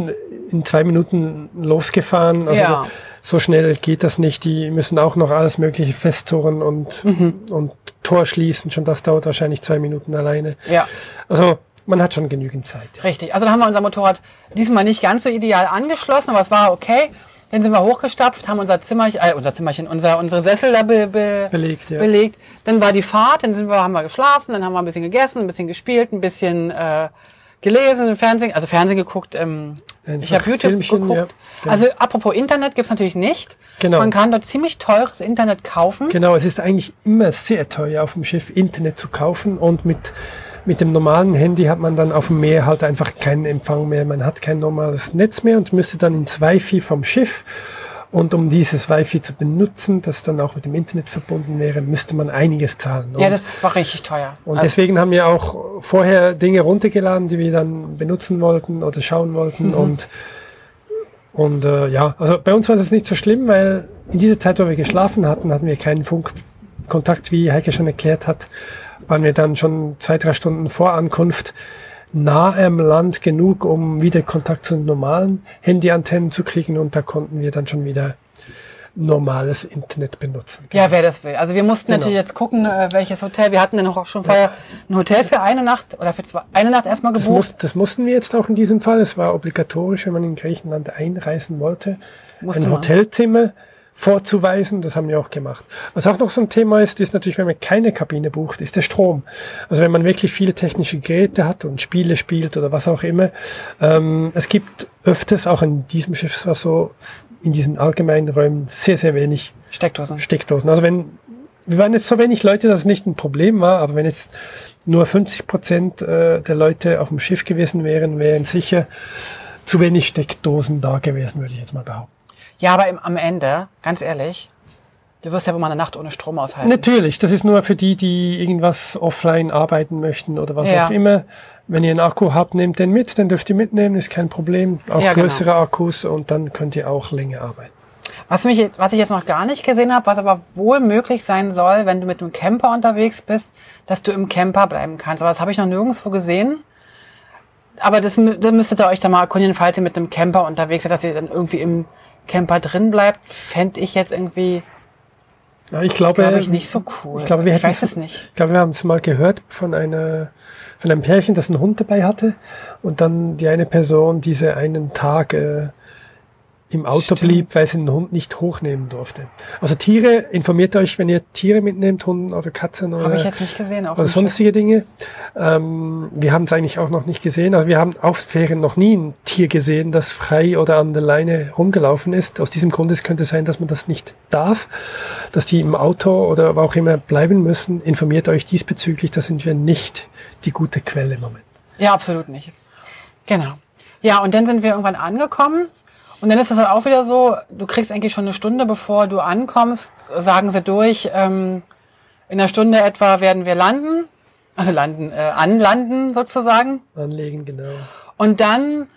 in zwei Minuten losgefahren. Also Ja. so schnell geht das nicht. Die müssen auch noch alles Mögliche festtouren und, Mhm. und Tor schließen. Schon das dauert wahrscheinlich zwei Minuten alleine. Ja. Also man hat schon genügend Zeit. Richtig. Also da haben wir unser Motorrad diesmal nicht ganz so ideal angeschlossen, aber es war okay. Dann sind wir hochgestapft, haben unser Zimmerchen, äh, unser Zimmerchen, unser, unsere Sessel da be, be, Belegt, ja. belegt. Dann war die Fahrt, dann sind wir, haben wir geschlafen, dann haben wir ein bisschen gegessen, ein bisschen gespielt, ein bisschen äh, gelesen, Fernsehen, also Fernsehen geguckt. Ähm, Einfach ich habe YouTube Filmchen, geguckt. ja, genau. Also apropos Internet gibt's natürlich nicht. Genau. Man kann dort ziemlich teures Internet kaufen. Genau, es ist eigentlich immer sehr teuer auf dem Schiff Internet zu kaufen und mit mit dem normalen Handy hat man dann auf dem Meer halt einfach keinen Empfang mehr. Man hat kein normales Netz mehr und müsste dann ins Wi-Fi vom Schiff. Und um dieses Wi-Fi zu benutzen, das dann auch mit dem Internet verbunden wäre, müsste man einiges zahlen. Ja, Und- das war richtig teuer. Und Also- deswegen haben wir auch vorher Dinge runtergeladen, die wir dann benutzen wollten oder schauen wollten. Mhm. Und, und äh, ja, also bei uns war das nicht so schlimm, weil in dieser Zeit, wo wir geschlafen hatten, hatten wir keinen Funkkontakt, wie Heike schon erklärt hat, waren wir dann schon zwei, drei Stunden vor Ankunft nah am Land genug, um wieder Kontakt zu den normalen Handyantennen zu kriegen und da konnten wir dann schon wieder normales Internet benutzen. Ja, wer das will. Also wir mussten Genau. natürlich jetzt gucken, äh, welches Hotel. Wir hatten dann auch schon vorher ein Hotel für eine Nacht oder für zwei, eine Nacht erstmal Das, gebucht. muss, das mussten wir jetzt auch in diesem Fall. Es war obligatorisch, wenn man in Griechenland einreisen wollte, Musste ein. Hotelzimmer vorzuweisen. Das haben wir auch gemacht. Was auch noch so ein Thema ist, ist natürlich, wenn man keine Kabine bucht, ist der Strom. Also wenn man wirklich viele technische Geräte hat und Spiele spielt oder was auch immer. Ähm, es gibt öfters, auch in diesem Schiff so, in diesen allgemeinen Räumen sehr, sehr wenig Steckdosen. Steckdosen. Also wenn, wir waren jetzt so wenig Leute, dass es nicht ein Problem war, aber wenn jetzt nur 50 Prozent äh, der Leute auf dem Schiff gewesen wären, wären sicher zu wenig Steckdosen da gewesen, würde ich jetzt mal behaupten. Ja, aber im, am Ende, ganz ehrlich, du wirst ja wohl mal eine Nacht ohne Strom aushalten. Natürlich, das ist nur für die, die irgendwas offline arbeiten möchten oder was Ja. auch immer. Wenn ihr einen Akku habt, nehmt den mit, den dürft ihr mitnehmen, ist kein Problem. Auch Ja, genau. größere Akkus und dann könnt ihr auch länger arbeiten. Was, mich jetzt, was ich jetzt noch gar nicht gesehen habe, was aber wohl möglich sein soll, wenn du mit einem Camper unterwegs bist, dass du im Camper bleiben kannst. Aber das habe ich noch nirgendwo gesehen. Aber das, mü- da müsstet ihr euch da mal erkundigen, falls ihr mit einem Camper unterwegs seid, dass ihr dann irgendwie im Camper drin bleibt, fände ich jetzt irgendwie, Ja, ich glaube, glaube ich, nicht so cool. Ich glaube, wir ich hätten weiß es nicht. Ich glaube, wir haben es mal gehört von einer von einem Pärchen, das einen Hund dabei hatte und dann die eine Person diese einen Tag äh, im Auto Stimmt. blieb, weil sie den Hund nicht hochnehmen durfte. Also Tiere, informiert euch, wenn ihr Tiere mitnehmt, Hunden oder Katzen oder, gesehen. Oder dem Schiff. sonstige Dinge. Ähm, wir haben es eigentlich auch noch nicht gesehen. Also wir haben auf Ferien noch nie ein Tier gesehen, das frei oder an der Leine rumgelaufen ist. Aus diesem Grund es könnte sein, dass man das nicht darf, dass die im Auto oder wo auch immer bleiben müssen. Informiert euch diesbezüglich, da sind wir nicht die gute Quelle im Moment. Ja, absolut nicht. Genau. Ja, und dann sind wir irgendwann angekommen. Und dann ist es halt auch wieder so, du kriegst eigentlich schon eine Stunde, bevor du ankommst, sagen sie durch, ähm, in einer Stunde etwa werden wir landen, also landen, äh, anlanden sozusagen. Anlegen, genau. Und dann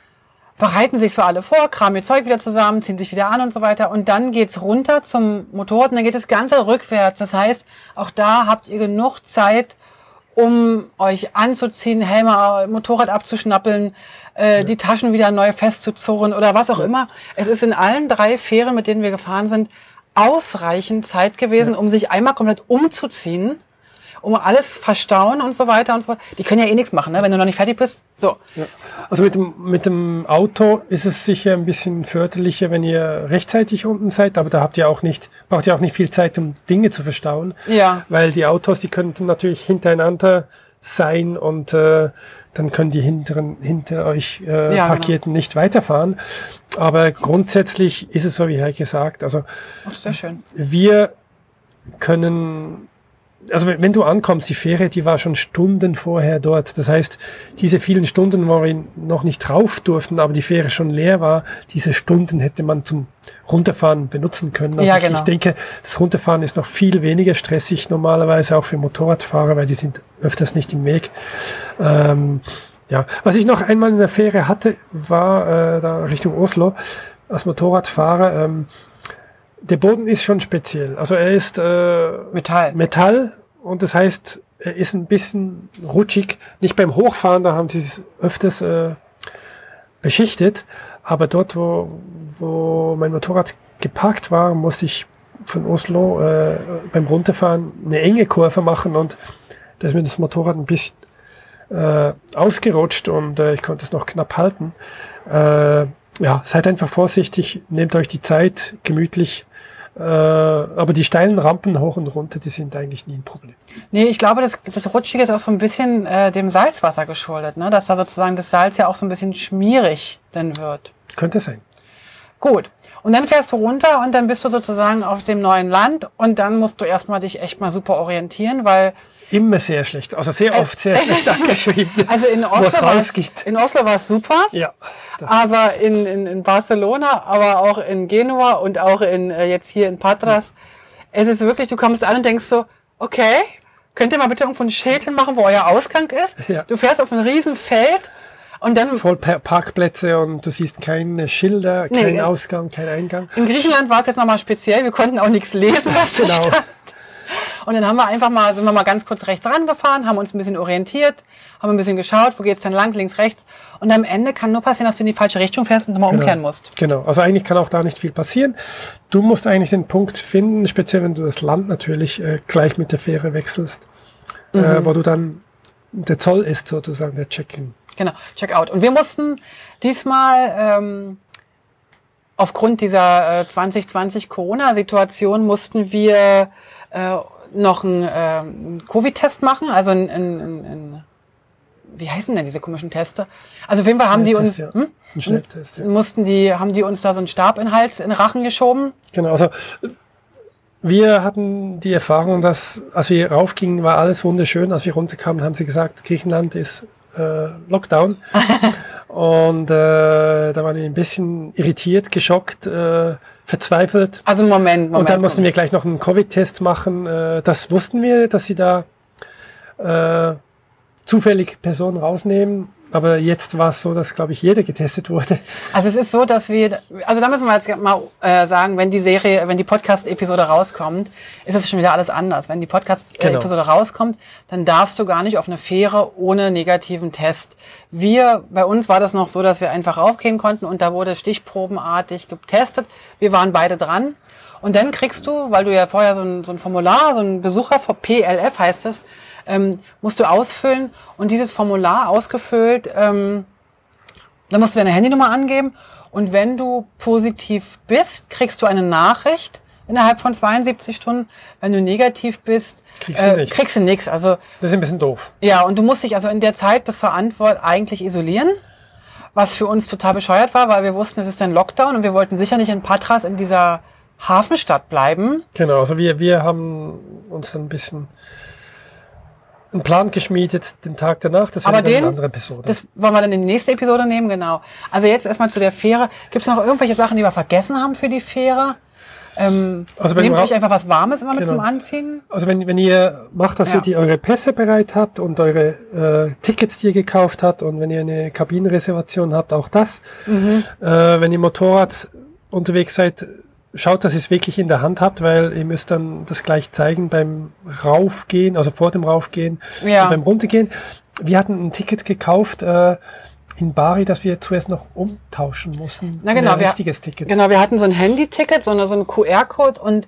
bereiten sich so alle vor, kramen ihr Zeug wieder zusammen, ziehen sich wieder an und so weiter. Und dann geht's runter zum Motorrad und dann geht das Ganze rückwärts. Das heißt, auch da habt ihr genug Zeit, um euch anzuziehen, Helme, Motorrad abzuschnappeln, äh, die Taschen wieder neu festzuzurren oder was auch immer. Es ist in allen drei Fähren, mit denen wir gefahren sind, ausreichend Zeit gewesen, um sich einmal komplett umzuziehen, um alles verstauen und so weiter und so fort. Die können ja eh nichts machen, ne? wenn du noch nicht fertig bist. So. Ja. Also mit dem, mit dem Auto ist es sicher ein bisschen förderlicher, wenn ihr rechtzeitig unten seid, aber da habt ihr auch nicht, braucht ihr auch nicht viel Zeit, um Dinge zu verstauen. Ja. Weil die Autos, die könnten natürlich hintereinander sein und äh, dann können die hinteren, hinter euch äh, Ja, genau. Parkierten nicht weiterfahren. Aber grundsätzlich ist es so, wie Herr gesagt, also Ach, sehr schön. wir können, also wenn du ankommst, die Fähre, die war schon Stunden vorher dort. Das heißt, diese vielen Stunden, wo wir noch nicht drauf durften, aber die Fähre schon leer war, diese Stunden hätte man zum Runterfahren benutzen können. Also Ja, ich, genau. ich denke, das Runterfahren ist noch viel weniger stressig normalerweise auch für Motorradfahrer, weil die sind öfters nicht im Weg. Ähm, ja, was ich noch einmal in der Fähre hatte, war äh, da Richtung Oslo als Motorradfahrer. Ähm, der Boden ist schon speziell. Also er ist äh, Metall. Metall und das heißt, er ist ein bisschen rutschig. Nicht beim Hochfahren, da haben sie es öfters äh, beschichtet, aber dort, wo, wo mein Motorrad geparkt war, musste ich von Oslo äh, beim Runterfahren eine enge Kurve machen und da ist mir das Motorrad ein bisschen äh, ausgerutscht und äh, ich konnte es noch knapp halten. Äh, ja, seid einfach vorsichtig, nehmt euch die Zeit, gemütlich. Äh, aber die steilen Rampen hoch und runter, die sind eigentlich nie ein Problem. Nee, ich glaube, das, das Rutschige ist auch so ein bisschen äh, dem Salzwasser geschuldet, ne? dass da sozusagen das Salz ja auch so ein bisschen schmierig dann wird. Könnte sein. Gut. Und dann fährst du runter und dann bist du sozusagen auf dem neuen Land und dann musst du erstmal dich echt mal super orientieren, weil Immer sehr schlecht, also sehr oft sehr schlecht angeschrieben. Also in Oslo war es rausgeht. in Oslo war es super, Ja, aber in, in, in Barcelona, aber auch in Genua und auch in äh, jetzt hier in Patras, es ist wirklich, du kommst an und denkst so, okay, könnt ihr mal bitte irgendwo ein Schild hinmachen, wo euer Ausgang ist? Ja. Du fährst auf ein riesen Feld und dann voll Pa- Parkplätze und du siehst keine Schilder, Nee, kein ja. Ausgang, kein Eingang. In Griechenland war es jetzt nochmal speziell. Wir konnten auch nichts lesen, was da Genau. stand. Und dann haben wir einfach mal, sind wir mal ganz kurz rechts rangefahren, haben uns ein bisschen orientiert, haben ein bisschen geschaut, wo geht's denn lang, links, rechts. Und am Ende kann nur passieren, dass du in die falsche Richtung fährst und nochmal umkehren musst. Genau, also eigentlich kann auch da nicht viel passieren. Du musst eigentlich den Punkt finden, speziell wenn du das Land natürlich äh, gleich mit der Fähre wechselst, Mhm. äh, wo du dann, der Zoll ist sozusagen der Check-in. Genau, check out. Und wir mussten diesmal ähm, aufgrund dieser äh, 2020 Corona-Situation mussten wir äh, noch einen, äh, einen Covid-Test machen, also ein, ein, ein, ein wie heißen denn diese komischen Teste? Also auf jeden Fall haben die uns, ja. hm? Ein Schnelltest, ja. mussten die, haben die uns da so einen Stab in den Hals, in den Rachen geschoben. Genau, also wir hatten die Erfahrung, dass als wir raufgingen, war alles wunderschön. Als wir runterkamen, haben sie gesagt, Griechenland ist äh, Lockdown. Und äh, da waren wir ein bisschen irritiert, geschockt, äh, verzweifelt. Also Moment, Moment. Und dann mussten Moment. wir gleich noch einen Covid-Test machen. Äh, das wussten wir, dass sie da äh, zufällig Personen rausnehmen. Aber jetzt war es so, dass, glaube ich, jeder getestet wurde. Also es ist so, dass wir, also da müssen wir jetzt mal äh, sagen, wenn die Serie, wenn die Podcast-Episode rauskommt, ist es schon wieder alles anders. Wenn die Podcast-Episode rauskommt, dann darfst du gar nicht auf eine Fähre ohne negativen Test. Wir, bei uns war das noch so, dass wir einfach raufgehen konnten und da wurde stichprobenartig getestet. Wir waren beide dran. Und dann kriegst du, weil du ja vorher so ein, so ein Formular, so ein Besucher vor PLF heißt es, ähm, musst du ausfüllen und dieses Formular ausgefüllt, ähm, dann musst du deine Handynummer angeben und wenn du positiv bist, kriegst du eine Nachricht innerhalb von 72 Stunden. Wenn du negativ bist, Kriegst du äh, nichts. kriegst du nichts. Also Das ist ein bisschen doof. ja, und du musst dich also in der Zeit bis zur Antwort eigentlich isolieren, was für uns total bescheuert war, weil wir wussten, es ist ein Lockdown und wir wollten sicher nicht in Patras in dieser Hafenstadt bleiben. Genau, also wir, wir haben uns ein bisschen einen Plan geschmiedet, den Tag danach. Das den, eine andere Episode. das wollen wir dann in die nächste Episode nehmen, genau. Also jetzt erstmal zu der Fähre. Gibt es noch irgendwelche Sachen, die wir vergessen haben für die Fähre? Ähm, Also wenn nehmt wir- euch einfach was Warmes immer mit Genau. zum Anziehen. Also wenn, wenn ihr macht, dass Ja. ihr die eure Pässe bereit habt und eure äh, Tickets, die ihr gekauft habt und wenn ihr eine Kabinenreservation habt, auch das. Mhm. Äh, wenn ihr Motorrad unterwegs seid, schaut, dass ihr es wirklich in der Hand habt, weil ihr müsst dann das gleich zeigen beim Raufgehen, also vor dem Raufgehen Ja. und beim Runtergehen. Wir hatten ein Ticket gekauft äh, in Bari, das wir zuerst noch umtauschen mussten. Na genau, ein wir- richtiges Ticket. Genau, wir hatten so ein Handy-Ticket, so, eine, so ein QR-Code und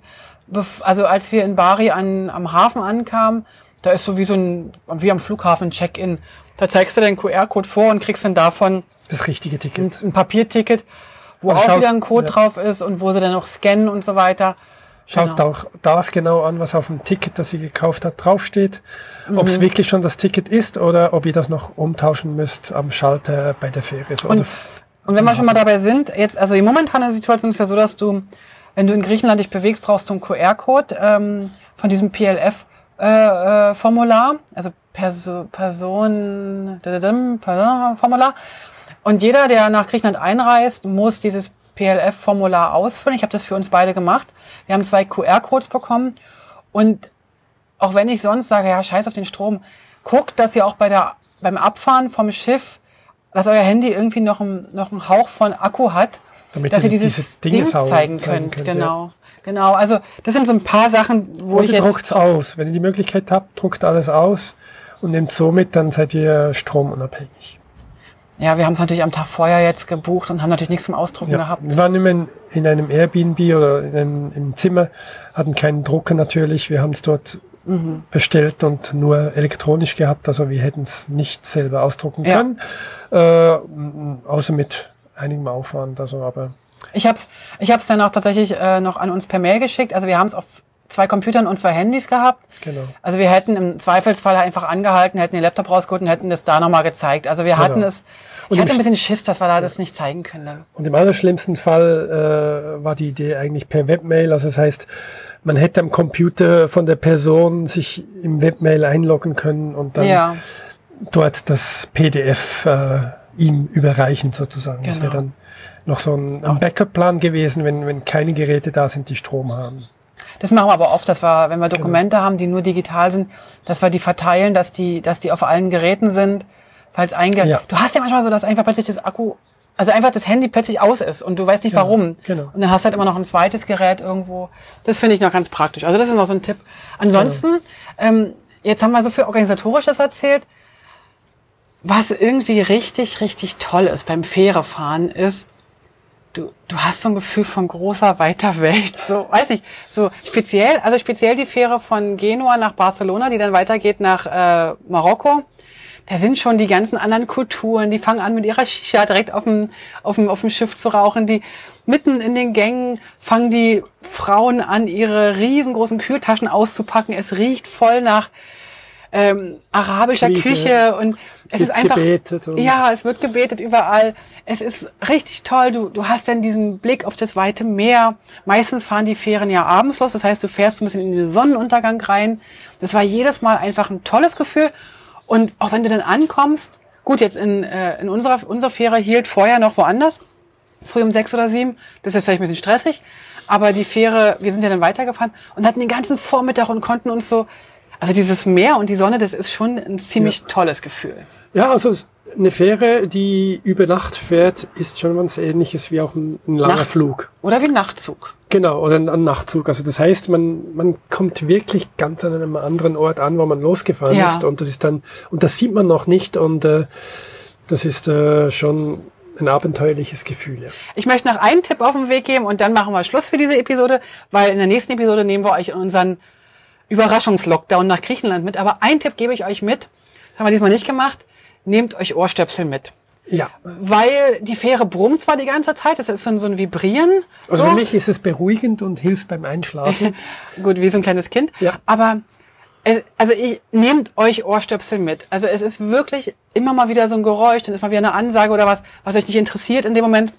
also als wir in Bari an, am Hafen ankamen, da ist so wie so ein, wie am Flughafen Check-in. Da zeigst du den QR-Code vor und kriegst dann davon Das richtige Ticket. ein Papierticket, wo Also auch schaut- wieder ein Code ja. drauf ist und wo sie dann noch scannen und so weiter. Schaut Genau. auch das genau an, was auf dem Ticket, das ihr gekauft habt, draufsteht. Ob Mhm. es wirklich schon das Ticket ist oder ob ihr das noch umtauschen müsst am Schalter bei der Fähre. So, Und, und wenn wir schon mal dabei sind, jetzt, also die momentane Situation ist ja so, dass du, wenn du in Griechenland dich bewegst, brauchst du einen QR-Code ähm, von diesem PLF-Formular, äh, Formular, also Perso Person Formular. Und jeder, der nach Griechenland einreist, muss dieses PLF-Formular ausfüllen. Ich habe das für uns beide gemacht. Wir haben zwei QR-Codes bekommen und auch wenn ich sonst sage, ja, scheiß auf den Strom, guckt, dass ihr auch bei der, beim Abfahren vom Schiff, dass euer Handy irgendwie noch, ein, noch einen Hauch von Akku hat, Damit dass ihr dieses diese Dinge Ding sau- zeigen könnt. könnt, genau. Genau. Also, das sind so ein paar Sachen, wo Oder ich jetzt. druckt's aus. Wenn ihr die Möglichkeit habt, druckt alles aus und nehmt somit, dann seid ihr stromunabhängig. Ja, wir haben es natürlich am Tag vorher jetzt gebucht und haben natürlich nichts zum Ausdrucken Ja. gehabt. Wir waren immer in, in einem Airbnb oder in einem, im Zimmer, hatten keinen Drucker natürlich. Wir haben es dort mhm. bestellt und nur elektronisch gehabt. Also wir hätten es nicht selber ausdrucken ja. können, äh, außer mit einigem Aufwand. Also aber ich habe es ich hab's dann auch tatsächlich äh, noch an uns per Mail geschickt. Also wir haben es auf zwei Computern und zwei Handys gehabt. Genau. Also wir hätten im Zweifelsfall einfach angehalten, hätten den Laptop rausgeholt und hätten das da nochmal gezeigt. Also wir genau. hatten es, ich und hatte ein bisschen Schiss, dass wir da das nicht zeigen können. Und im allerschlimmsten Fall äh, war die Idee eigentlich per Webmail. Also das heißt, man hätte am Computer von der Person sich im Webmail einloggen können und dann ja. dort das PDF äh, ihm überreichen sozusagen. Genau. Das wäre dann noch so ein, ein Backup-Plan gewesen, wenn, wenn keine Geräte da sind, die Strom haben. Das machen wir aber oft, dass wir, wenn wir genau. Dokumente genau. haben, die nur digital sind, dass wir die verteilen, dass die, dass die auf allen Geräten sind, falls einge... Ja. Du hast ja manchmal so, dass einfach plötzlich das Akku, also einfach das Handy plötzlich aus ist und du weißt nicht ja, warum. Genau. Und dann hast du halt immer noch ein zweites Gerät irgendwo. Das finde ich noch ganz praktisch. Also das ist noch so ein Tipp. Ansonsten, genau. ähm, jetzt haben wir so viel Organisatorisches erzählt. Was irgendwie richtig, richtig toll ist beim Fährefahren ist, du, du hast so ein Gefühl von großer, weiter Welt. So, weiß ich, so speziell, also speziell die Fähre von Genua nach Barcelona, die dann weitergeht nach äh, Marokko. Da sind schon die ganzen anderen Kulturen, die fangen an mit ihrer Shisha direkt auf dem, auf dem, auf dem Schiff zu rauchen. Die mitten in den Gängen fangen die Frauen an, ihre riesengroßen Kühltaschen auszupacken. Es riecht voll nach ähm, arabischer Kriege. Küche und es ist einfach gebetet ja, es wird gebetet überall. Es ist richtig toll. Du du hast dann diesen Blick auf das weite Meer. Meistens fahren die Fähren ja abends los, das heißt, du fährst ein bisschen in den Sonnenuntergang rein. Das war jedes Mal einfach ein tolles Gefühl und auch wenn du dann ankommst, gut, jetzt in äh, in unserer unserer Fähre hielt vorher noch woanders, früh um sechs oder sieben. Das ist vielleicht ein bisschen stressig, aber die Fähre, wir sind ja dann weitergefahren und hatten den ganzen Vormittag und konnten uns so also dieses Meer und die Sonne, das ist schon ein ziemlich ja. tolles Gefühl. Ja, also eine Fähre, die über Nacht fährt, ist schon was ähnliches wie auch ein, ein langer Nachts Flug. Oder wie ein Nachtzug. Genau, oder ein, ein, Nachtzug. Also das heißt, man, man kommt wirklich ganz an einem anderen Ort an, wo man losgefahren ja. ist. Und das ist dann, und das sieht man noch nicht. Und äh, das ist äh, schon ein abenteuerliches Gefühl. Ja. Ich möchte noch einen Tipp auf den Weg geben und dann machen wir Schluss für diese Episode, weil in der nächsten Episode nehmen wir euch in unseren Überraschungslockdown nach Griechenland mit. Aber ein Tipp gebe ich euch mit. Das haben wir diesmal nicht gemacht. Nehmt euch Ohrstöpsel mit. Ja. Weil die Fähre brummt zwar die ganze Zeit, das ist so ein, so ein Vibrieren. Also so. für mich ist es beruhigend und hilft beim Einschlafen. Gut, wie so ein kleines Kind. Ja. Aber äh, also ich nehmt euch Ohrstöpsel mit. Also es ist wirklich immer mal wieder so ein Geräusch, dann ist mal wieder eine Ansage oder was, was euch nicht interessiert in dem Moment.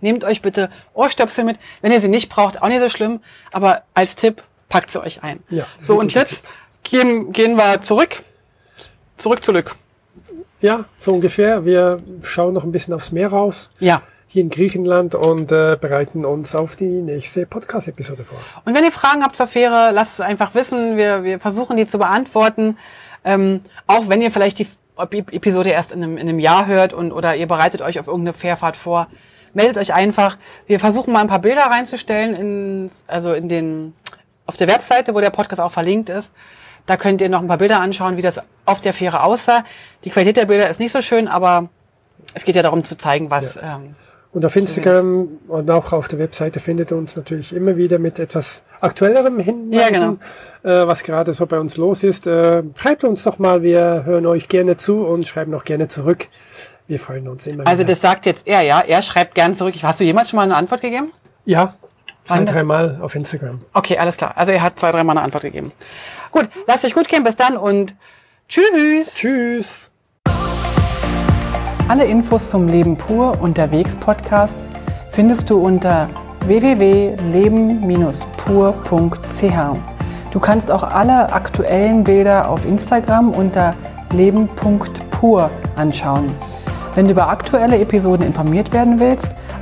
Nehmt euch bitte Ohrstöpsel mit. Wenn ihr sie nicht braucht, auch nicht so schlimm. Aber als Tipp, packt sie euch ein. Ja, so, und jetzt gehen, gehen wir zurück. Zurück zurück. Ja, so ungefähr. Wir schauen noch ein bisschen aufs Meer raus. Ja. Hier in Griechenland und äh, bereiten uns auf die nächste Podcast-Episode vor. Und wenn ihr Fragen habt zur Fähre, lasst es einfach wissen. Wir, wir versuchen die zu beantworten. Ähm, auch wenn ihr vielleicht die Episode erst in einem, in einem Jahr hört und oder ihr bereitet euch auf irgendeine Fährfahrt vor, meldet euch einfach. Wir versuchen mal ein paar Bilder reinzustellen in, also in den auf der Webseite, wo der Podcast auch verlinkt ist. Da könnt ihr noch ein paar Bilder anschauen, wie das auf der Fähre aussah. Die Qualität der Bilder ist nicht so schön, aber es geht ja darum zu zeigen, was. Ja. Ähm, und auf Instagram und auch auf der Webseite findet ihr uns natürlich immer wieder mit etwas aktuellerem Hinweisen, ja, genau. äh, was gerade so bei uns los ist. Äh, schreibt uns doch mal, wir hören euch gerne zu und schreiben auch gerne zurück. Wir freuen uns immer. Also wieder. das sagt jetzt er, ja? Er schreibt gern zurück. Hast du jemals schon mal eine Antwort gegeben? Ja, Zwei, dreimal auf Instagram. Okay, alles klar. Also er hat zwei, dreimal eine Antwort gegeben. Gut, lasst euch gut gehen. Bis dann und tschüss. Tschüss. Alle Infos zum Leben pur unterwegs Podcast findest du unter www.leben-pur.ch. Du kannst auch alle aktuellen Bilder auf Instagram unter leben.pur anschauen. Wenn du über aktuelle Episoden informiert werden willst,